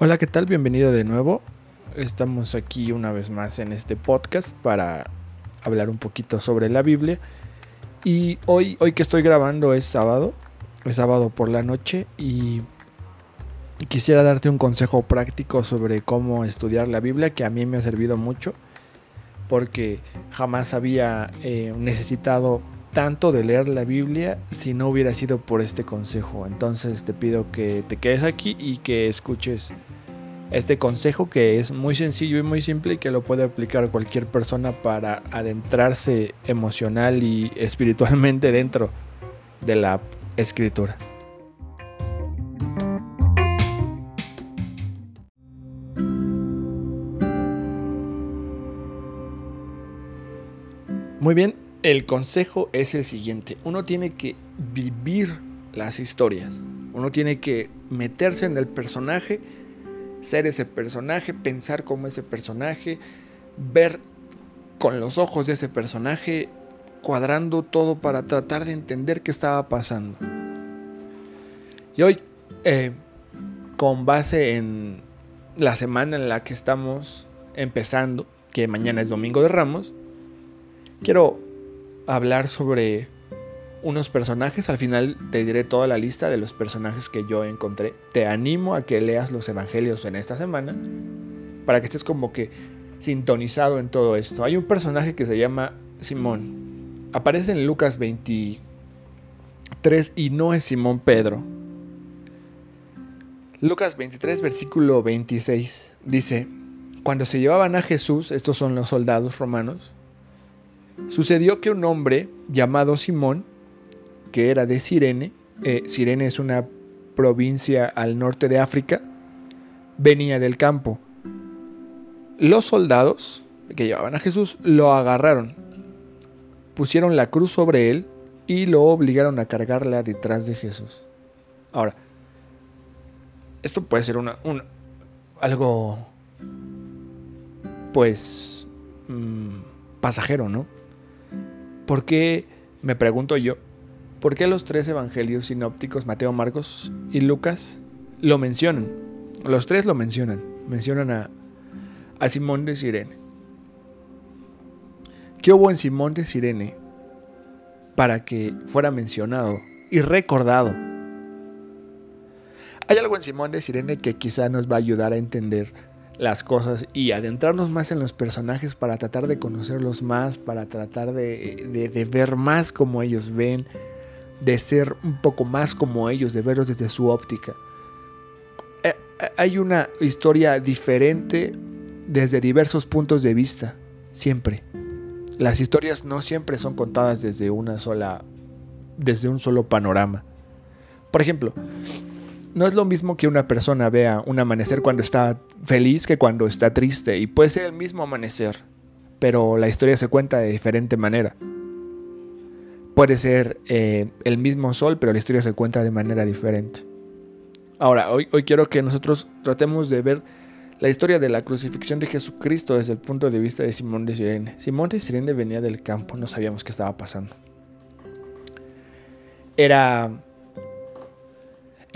Hola, ¿qué tal? Bienvenido de nuevo. Estamos aquí una vez más en este podcast para hablar un poquito sobre la Biblia. Y hoy, hoy que estoy grabando es sábado, es sábado por la noche y quisiera darte un consejo práctico sobre cómo estudiar la Biblia que a mí me ha servido mucho porque jamás había eh, necesitado tanto de leer la Biblia si no hubiera sido por este consejo. Entonces te pido que te quedes aquí y que escuches este consejo que es muy sencillo y muy simple y que lo puede aplicar cualquier persona para adentrarse emocional y espiritualmente dentro de la escritura. Muy bien, el consejo es el siguiente. Uno tiene que vivir las historias. Uno tiene que meterse en el personaje, ser ese personaje, pensar como ese personaje, ver con los ojos de ese personaje, cuadrando todo para tratar de entender qué estaba pasando. Y hoy, eh, con base en la semana en la que estamos empezando, que mañana es Domingo de Ramos, quiero hablar sobre unos personajes. Al final te diré toda la lista de los personajes que yo encontré. Te animo a que leas los evangelios en esta semana para que estés como que sintonizado en todo esto. Hay un personaje que se llama Simón. Aparece en Lucas 23 y no es Simón Pedro. Lucas 23, versículo 26 dice, cuando se llevaban a Jesús, estos son los soldados romanos, Sucedió que un hombre llamado Simón, que era de Sirene, eh, Sirene es una provincia al norte de África, venía del campo. Los soldados que llevaban a Jesús lo agarraron, pusieron la cruz sobre él y lo obligaron a cargarla detrás de Jesús. Ahora, esto puede ser una, un, algo, pues, mm, pasajero, ¿no? ¿Por qué, me pregunto yo, por qué los tres evangelios sinópticos, Mateo, Marcos y Lucas, lo mencionan? Los tres lo mencionan. Mencionan a, Simón de Sirene. ¿Qué hubo en Simón de Sirene para que fuera mencionado y recordado? Hay algo en Simón de Sirene que quizá nos va a ayudar a entender las cosas y adentrarnos más en los personajes para tratar de conocerlos más, para tratar de, ver más como ellos ven, de ser un poco más como ellos, de verlos desde su óptica. Eh, eh, hay una historia diferente desde diversos puntos de vista, siempre. Las historias no siempre son contadas desde una sola, desde un solo panorama. Por ejemplo, no es lo mismo que una persona vea un amanecer cuando está feliz que cuando está triste. Y puede ser el mismo amanecer, pero la historia se cuenta de diferente manera. Puede ser eh, el mismo sol, pero la historia se cuenta de manera diferente. Ahora, hoy, hoy quiero que nosotros tratemos de ver la historia de la crucifixión de Jesucristo desde el punto de vista de Simón de Sirene. Simón de Sirene venía del campo, no sabíamos qué estaba pasando. Era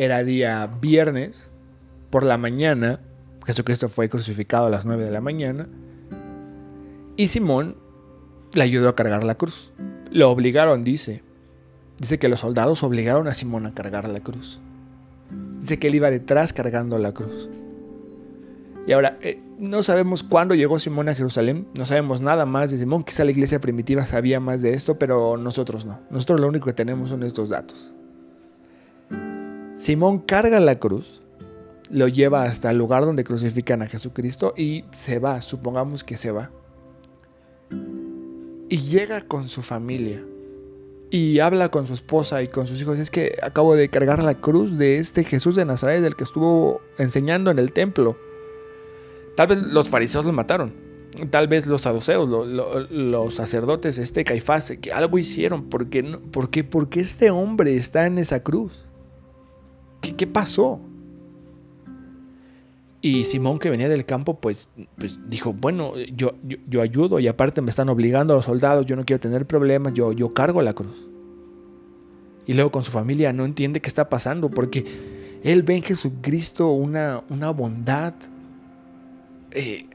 era día viernes por la mañana. Jesucristo fue crucificado a las 9 de la mañana. Y Simón le ayudó a cargar la cruz. Lo obligaron, dice. Dice que los soldados obligaron a Simón a cargar la cruz. Dice que él iba detrás cargando la cruz. Y ahora, eh, no sabemos cuándo llegó Simón a Jerusalén, no sabemos nada más de Simón, quizá la iglesia primitiva sabía más de esto, pero nosotros no. Nosotros lo único que tenemos son estos datos. Simón carga la cruz, lo lleva hasta el lugar donde crucifican a Jesucristo y se va, supongamos que se va. Y llega con su familia y habla con su esposa y con sus hijos. Es que acabo de cargar la cruz de este Jesús de Nazaret del que estuvo enseñando en el templo. Tal vez los fariseos lo mataron. Tal vez los saduceos, los sacerdotes, este Caifás, que algo hicieron. ¿Por qué, por, qué, ¿Por qué este hombre está en esa cruz? ¿Qué, pasó? Y Simón, que venía del campo, pues, pues dijo, bueno, yo, yo, ayudo y aparte me están obligando a los soldados, yo no quiero tener problemas, yo, yo cargo la cruz. Y luego con su familia no entiende qué está pasando porque Él ve en Jesucristo una, una bondad. Eh,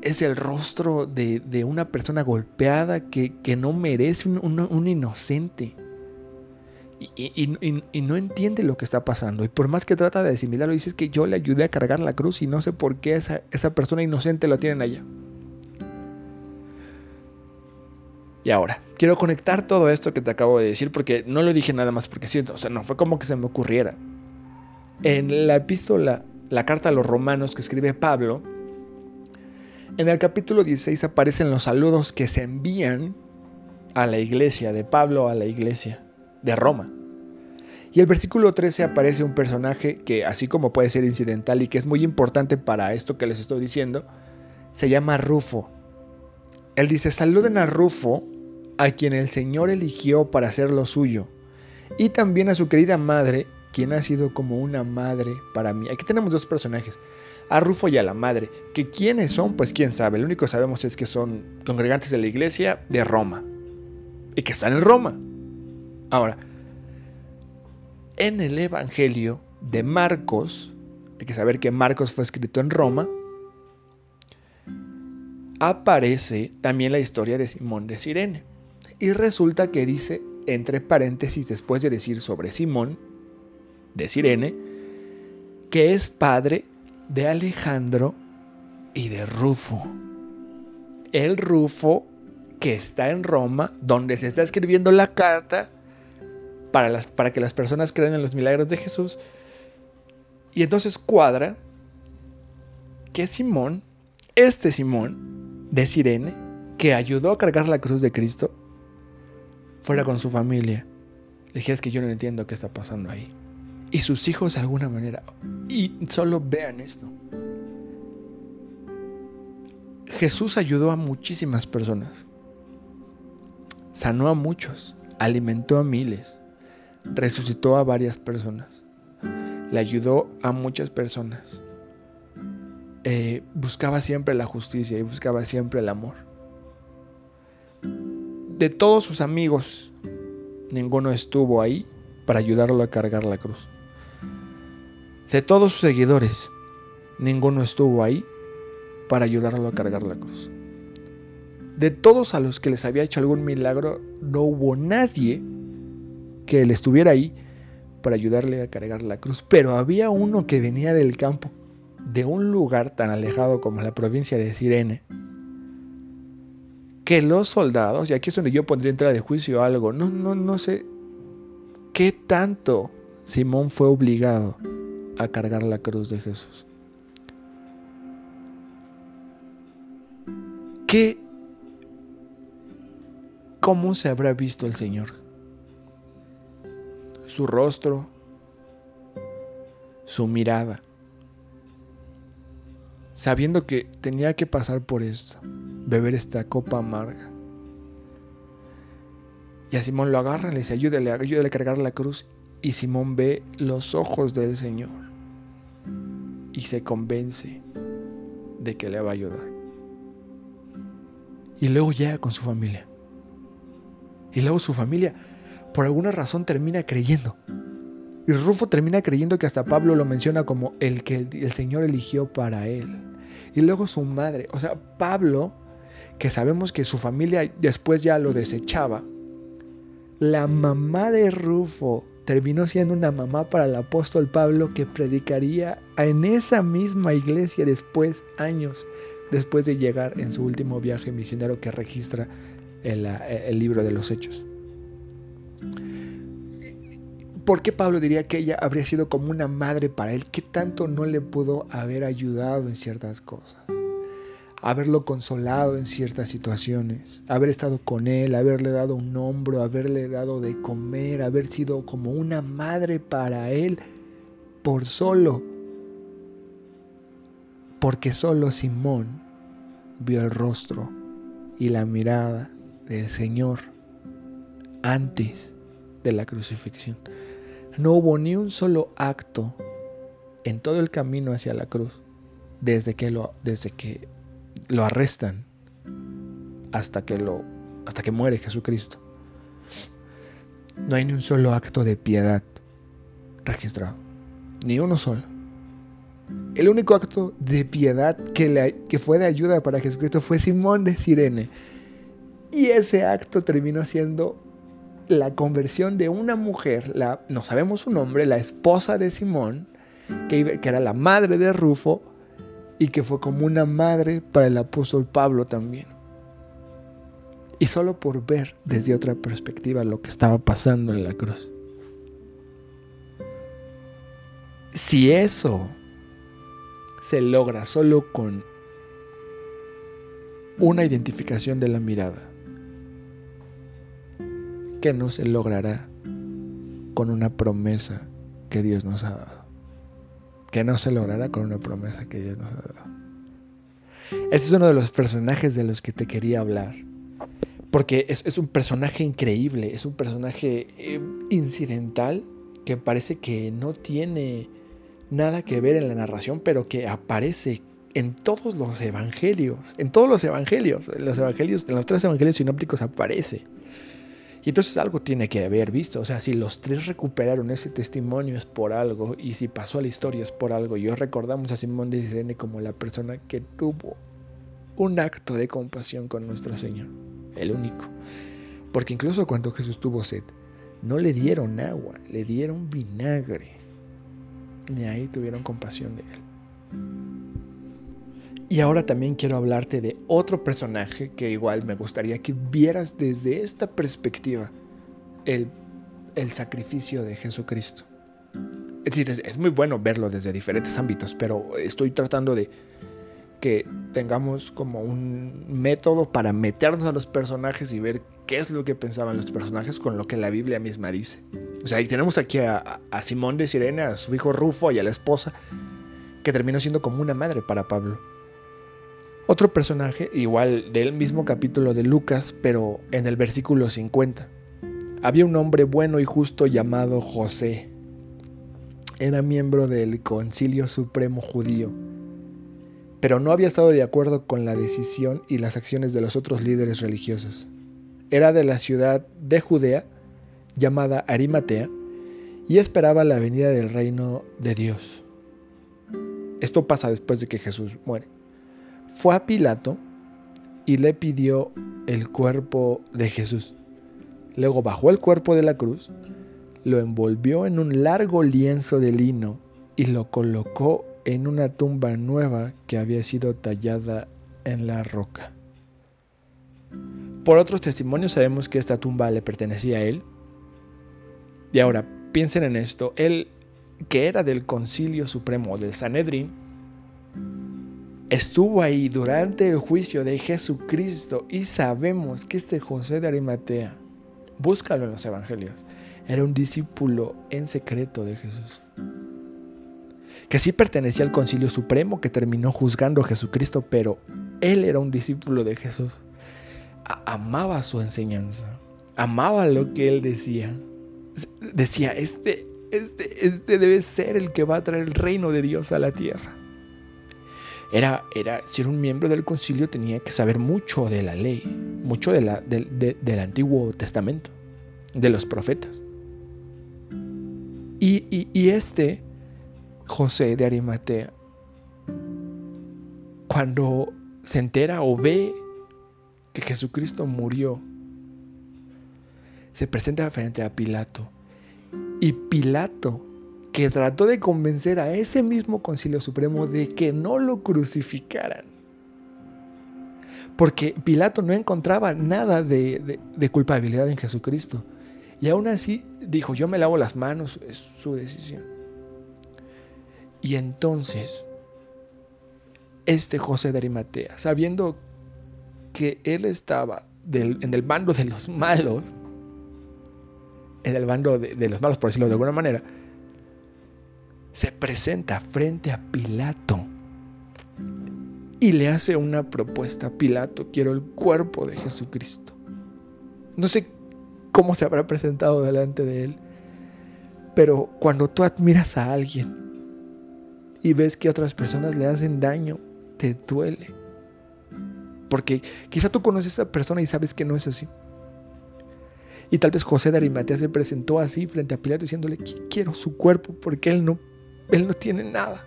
es, el rostro de, una persona golpeada que, no merece un, inocente. Y, no entiende lo que está pasando. Y por más que trata de asimilarlo, dice que yo le ayudé a cargar la cruz y no sé por qué esa, esa persona inocente la tienen allá. Y ahora, quiero conectar todo esto que te acabo de decir porque no lo dije nada más porque siento, o sea, no fue como que se me ocurriera. En la epístola, la carta a los romanos que escribe Pablo, en el capítulo 16 aparecen los saludos que se envían a la iglesia, de Pablo a la iglesia de Roma. Y el versículo 13 aparece un personaje que, así como puede ser incidental y que es muy importante para esto que les estoy diciendo, se llama Rufo. Él dice, saluden a Rufo, a quien el Señor eligió para hacer lo suyo, y también a su querida madre, quien ha sido como una madre para mí. Aquí tenemos dos personajes, a Rufo y a la madre, que quiénes son, pues quién sabe, lo único que sabemos es que son congregantes de la iglesia de Roma, y que están en Roma. Ahora, en el Evangelio de Marcos, hay que saber que Marcos fue escrito en Roma, aparece también la historia de Simón de Sirene. Y resulta que dice, entre paréntesis, después de decir sobre Simón de Sirene, que es padre de Alejandro y de Rufo. El Rufo que está en Roma, donde se está escribiendo la carta para, las, para que las personas crean en los milagros de Jesús. Y entonces cuadra que Simón, este Simón, de Sirene, que ayudó a cargar la cruz de Cristo, fuera con su familia. Le dije, es que yo no entiendo qué está pasando ahí. Y sus hijos de alguna manera. Y solo vean esto. Jesús ayudó a muchísimas personas. Sanó a muchos. Alimentó a miles. Resucitó a varias personas. Le ayudó a muchas personas. Eh, buscaba siempre la justicia y buscaba siempre el amor. De todos sus amigos, ninguno estuvo ahí para ayudarlo a cargar la cruz. De todos sus seguidores, ninguno estuvo ahí para ayudarlo a cargar la cruz. De todos a los que les había hecho algún milagro, no hubo nadie que él estuviera ahí para ayudarle a cargar la cruz. Pero había uno que venía del campo de un lugar tan alejado como la provincia de Sirene, que los soldados, y aquí es donde yo pondría entrar de juicio algo, no, no, no sé qué tanto Simón fue obligado a cargar la cruz de Jesús. ¿Qué, cómo se habrá visto el Señor? Su rostro, su mirada sabiendo que tenía que pasar por esto, beber esta copa amarga. Y a Simón lo agarran, le dice, ayúdale, ayúdale a cargar la cruz. Y Simón ve los ojos del Señor y se convence de que le va a ayudar. Y luego llega con su familia. Y luego su familia, por alguna razón, termina creyendo. Y Rufo termina creyendo que hasta Pablo lo menciona como el que el, Señor eligió para él. Y luego su madre, o sea, Pablo, que sabemos que su familia después ya lo desechaba, la mamá de Rufo terminó siendo una mamá para el apóstol Pablo que predicaría en esa misma iglesia después, años después de llegar en su último viaje misionero que registra el, el libro de los Hechos. ¿Por qué Pablo diría que ella habría sido como una madre para él? ¿Qué tanto no le pudo haber ayudado en ciertas cosas? Haberlo consolado en ciertas situaciones, haber estado con él, haberle dado un hombro, haberle dado de comer, haber sido como una madre para él por solo. Porque solo Simón vio el rostro y la mirada del Señor antes de la crucifixión. No hubo ni un solo acto en todo el camino hacia la cruz, desde que lo, desde que lo arrestan hasta que, lo, hasta que muere Jesucristo. No hay ni un solo acto de piedad registrado. ni uno solo. El único acto de piedad que, le, que fue de ayuda para Jesucristo fue Simón de Sirene. Y ese acto terminó siendo la conversión de una mujer, la, no sabemos su nombre, la esposa de Simón, que, que era la madre de Rufo y que fue como una madre para el apóstol Pablo también. Y solo por ver desde otra perspectiva lo que estaba pasando en la cruz. Si eso se logra solo con una identificación de la mirada, que no se logrará con una promesa que Dios nos ha dado. Que no se logrará con una promesa que Dios nos ha dado. Ese es uno de los personajes de los que te quería hablar. Porque es, un personaje increíble, es un personaje eh, incidental que parece que no tiene nada que ver en la narración, pero que aparece en todos los evangelios. En todos los evangelios. Los evangelios, en los tres evangelios sinópticos aparece. Y entonces algo tiene que haber visto. O sea, si los tres recuperaron ese testimonio es por algo. Y si pasó a la historia es por algo. Y hoy recordamos a Simón de Sirene como la persona que tuvo un acto de compasión con nuestro Señor. El único. Porque incluso cuando Jesús tuvo sed, no le dieron agua, le dieron vinagre. Y ahí tuvieron compasión de él. Y ahora también quiero hablarte de otro personaje que igual me gustaría que vieras desde esta perspectiva el, sacrificio de Jesucristo. Es decir, es, muy bueno verlo desde diferentes ámbitos, pero estoy tratando de que tengamos como un método para meternos a los personajes y ver qué es lo que pensaban los personajes con lo que la Biblia misma dice. O sea, ahí tenemos aquí a, a Simón de Sirene, a su hijo Rufo y a la esposa, que terminó siendo como una madre para Pablo. Otro personaje, igual del mismo capítulo de Lucas, pero en el versículo 50. Había un hombre bueno y justo llamado José. Era miembro del Concilio Supremo Judío, pero no había estado de acuerdo con la decisión y las acciones de los otros líderes religiosos. Era de la ciudad de Judea, llamada Arimatea, y esperaba la venida del reino de Dios. Esto pasa después de que Jesús muere fue a Pilato y le pidió el cuerpo de Jesús. Luego bajó el cuerpo de la cruz, lo envolvió en un largo lienzo de lino y lo colocó en una tumba nueva que había sido tallada en la roca. Por otros testimonios sabemos que esta tumba le pertenecía a él. Y ahora piensen en esto, él que era del concilio supremo del Sanedrín, estuvo ahí durante el juicio de Jesucristo y sabemos que este José de Arimatea, búscalo en los evangelios, era un discípulo en secreto de Jesús. Que sí pertenecía al concilio supremo que terminó juzgando a Jesucristo, pero él era un discípulo de Jesús. amaba su enseñanza, amaba lo que él decía. Decía, este, este, este debe ser el que va a traer el reino de Dios a la tierra. Era, era, si era un miembro del concilio tenía que saber mucho de la ley, mucho de la, del Antiguo Testamento, de los profetas. Y, y este, José de Arimatea, cuando se entera o ve que Jesucristo murió, se presenta frente a Pilato. Y Pilato que trató de convencer a ese mismo concilio supremo de que no lo crucificaran. Porque Pilato no encontraba nada de, culpabilidad en Jesucristo. Y aún así dijo, yo me lavo las manos, es su decisión. Y entonces, este José de Arimatea, sabiendo que él estaba en el bando de los malos, en el bando de los malos, por decirlo de alguna manera, se presenta frente a Pilato y le hace una propuesta a Pilato, quiero el cuerpo de Jesucristo. No sé cómo se habrá presentado delante de él, pero cuando tú admiras a alguien y ves que otras personas le hacen daño, te duele. Porque quizá tú conoces a esa persona y sabes que no es así. Y tal vez José de Arimatea se presentó así frente a Pilato diciéndole, quiero su cuerpo porque él no él no tiene nada.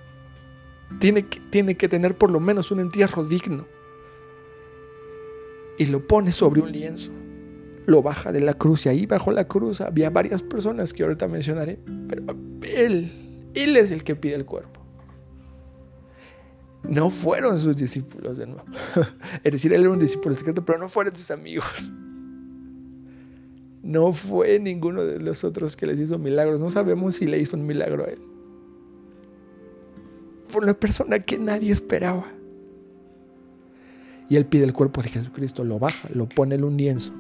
Tiene que, tiene que tener por lo menos un entierro digno. Y lo pone sobre un lienzo. Lo baja de la cruz y ahí bajo la cruz había varias personas que ahorita mencionaré. Pero él, él es el que pide el cuerpo. No fueron sus discípulos de nuevo. Es decir, él era un discípulo secreto, pero no fueron sus amigos. No fue ninguno de los otros que les hizo milagros. No sabemos si le hizo un milagro a él. Fue una persona que nadie esperaba. Y él pide el cuerpo de Jesucristo, lo baja, lo pone en un lienzo.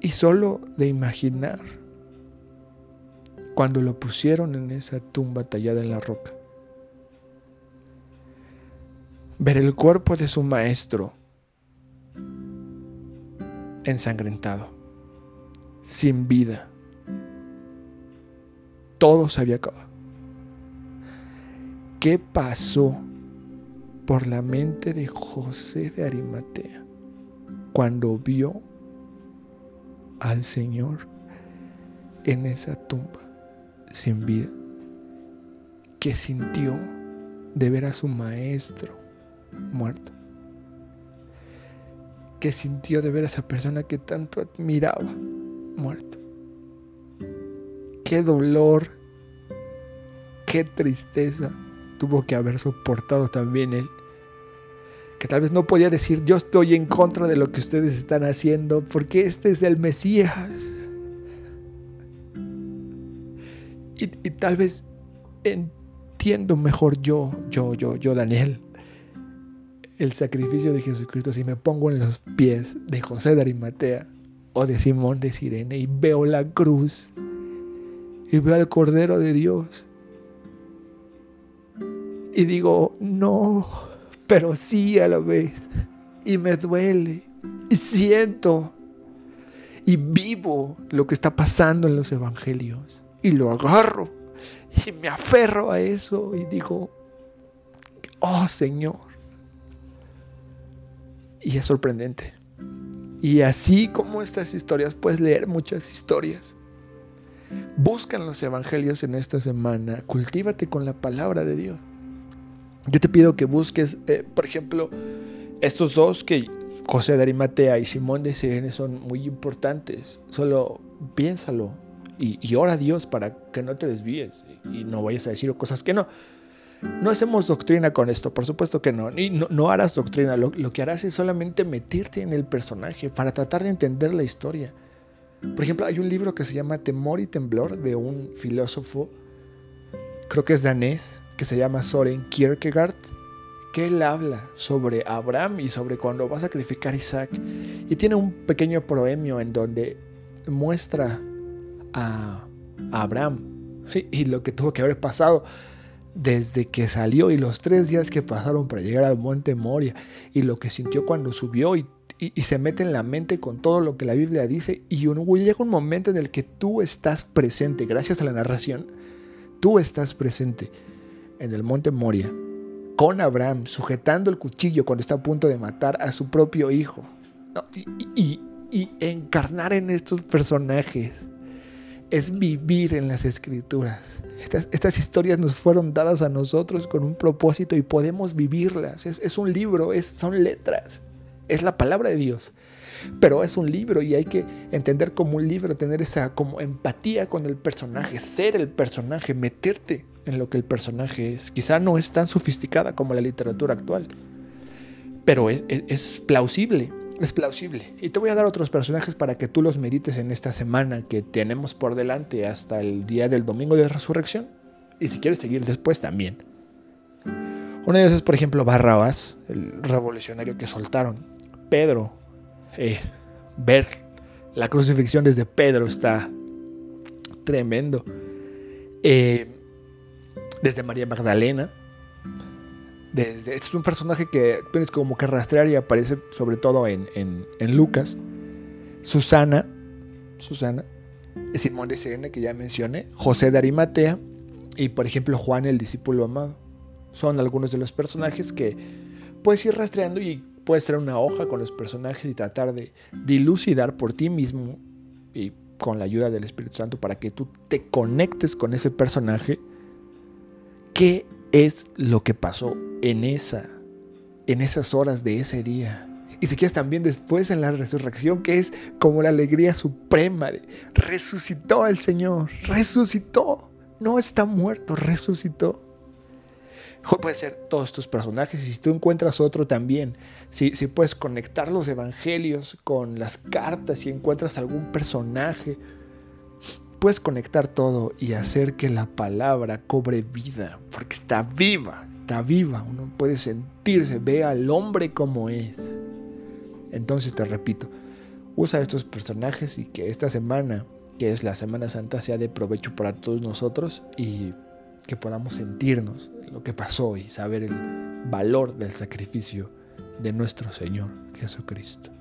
Y solo de imaginar cuando lo pusieron en esa tumba tallada en la roca, ver el cuerpo de su maestro ensangrentado, sin vida. Todo se había acabado. ¿Qué pasó por la mente de José de Arimatea cuando vio al Señor en esa tumba sin vida? ¿Qué sintió de ver a su maestro muerto? que sintió de ver a esa persona que tanto admiraba muerto. Qué dolor, qué tristeza tuvo que haber soportado también él. Que tal vez no podía decir yo estoy en contra de lo que ustedes están haciendo porque este es el Mesías. Y, y tal vez entiendo mejor yo, yo, yo, yo, Daniel, el sacrificio de Jesucristo si me pongo en los pies de José de Arimatea o de Simón de Sirene y veo la cruz y veo al Cordero de Dios y digo, no, pero sí a la vez y me duele y siento y vivo lo que está pasando en los evangelios y lo agarro y me aferro a eso y digo, oh Señor, y es sorprendente. Y así como estas historias, puedes leer muchas historias. Busca los evangelios en esta semana, cultívate con la palabra de Dios. Yo te pido que busques, eh, por ejemplo, estos dos que José de Arimatea y Simón de Sirene son muy importantes. Solo piénsalo y, y, ora a Dios para que no te desvíes y no vayas a decir cosas que no. No hacemos doctrina con esto, por supuesto que no. Y no, harás doctrina, lo, que harás es solamente meterte en el personaje para tratar de entender la historia. Por ejemplo, hay un libro que se llama Temor y Temblor de un filósofo, creo que es danés, que se llama Soren Kierkegaard, que él habla sobre Abraham y sobre cuando va a sacrificar Isaac. Y tiene un pequeño proemio en donde muestra a, Abraham y lo que tuvo que haber pasado desde que salió y los tres días que pasaron para llegar al monte Moria y lo que sintió cuando subió y, se mete en la mente con todo lo que la Biblia dice y llega un momento en el que tú estás presente, gracias a la narración, tú estás presente en el monte Moria con Abraham sujetando el cuchillo cuando está a punto de matar a su propio hijo y encarnar en estos personajes es vivir en las escrituras. Estas, historias nos fueron dadas a nosotros con un propósito y podemos vivirlas. Es, un libro, es, son letras, es la palabra de Dios. Pero es un libro y hay que entender como un libro, tener esa como empatía con el personaje, ser el personaje, meterte en lo que el personaje es. Quizá no es tan sofisticada como la literatura actual, pero es plausible es plausible. Y te voy a dar otros personajes para que tú los medites en esta semana que tenemos por delante hasta el día del domingo de resurrección. Y si quieres seguir después también. Uno de ellos es, por ejemplo, Barrabás, el revolucionario que soltaron. Pedro. Eh, ver la crucifixión desde Pedro está tremendo. Eh, desde María Magdalena este es un personaje que tienes como que rastrear y aparece sobre todo en, Lucas. Susana, Susana, Simón de Sirene que ya mencioné, José de Arimatea y por ejemplo Juan el discípulo amado. Son algunos de los personajes que puedes ir rastreando y puedes traer una hoja con los personajes y tratar de dilucidar por ti mismo y con la ayuda del Espíritu Santo para que tú te conectes con ese personaje, qué es lo que pasó en esa en esas horas de ese día. Y si quieres también después en la resurrección, que es como la alegría suprema. Resucitó el Señor, resucitó. No está muerto, resucitó. puede ser todos estos personajes y si tú encuentras otro también, si, si puedes conectar los evangelios con las cartas, si encuentras algún personaje, puedes conectar todo y hacer que la palabra cobre vida, porque está viva, está viva, uno puede sentirse, ve al hombre como es. Entonces te repito, usa estos personajes y que esta semana, que es la Semana Santa, sea de provecho para todos nosotros y que podamos sentirnos lo que pasó y saber el valor del sacrificio de nuestro Señor Jesucristo.